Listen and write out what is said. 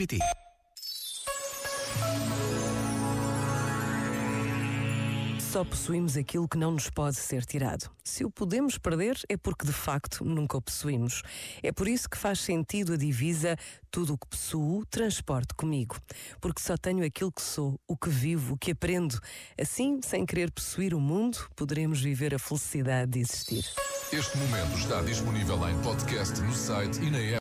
ChatGPT. Só possuímos aquilo que não nos pode ser tirado. Se o podemos perder, é porque de facto nunca o possuímos. É por isso que faz sentido a divisa tudo o que possuo, transporte comigo. Porque só tenho aquilo que sou, o que vivo, o que aprendo. Assim, sem querer possuir o mundo, poderemos viver a felicidade de existir. Este momento está disponível em podcast no site e na app.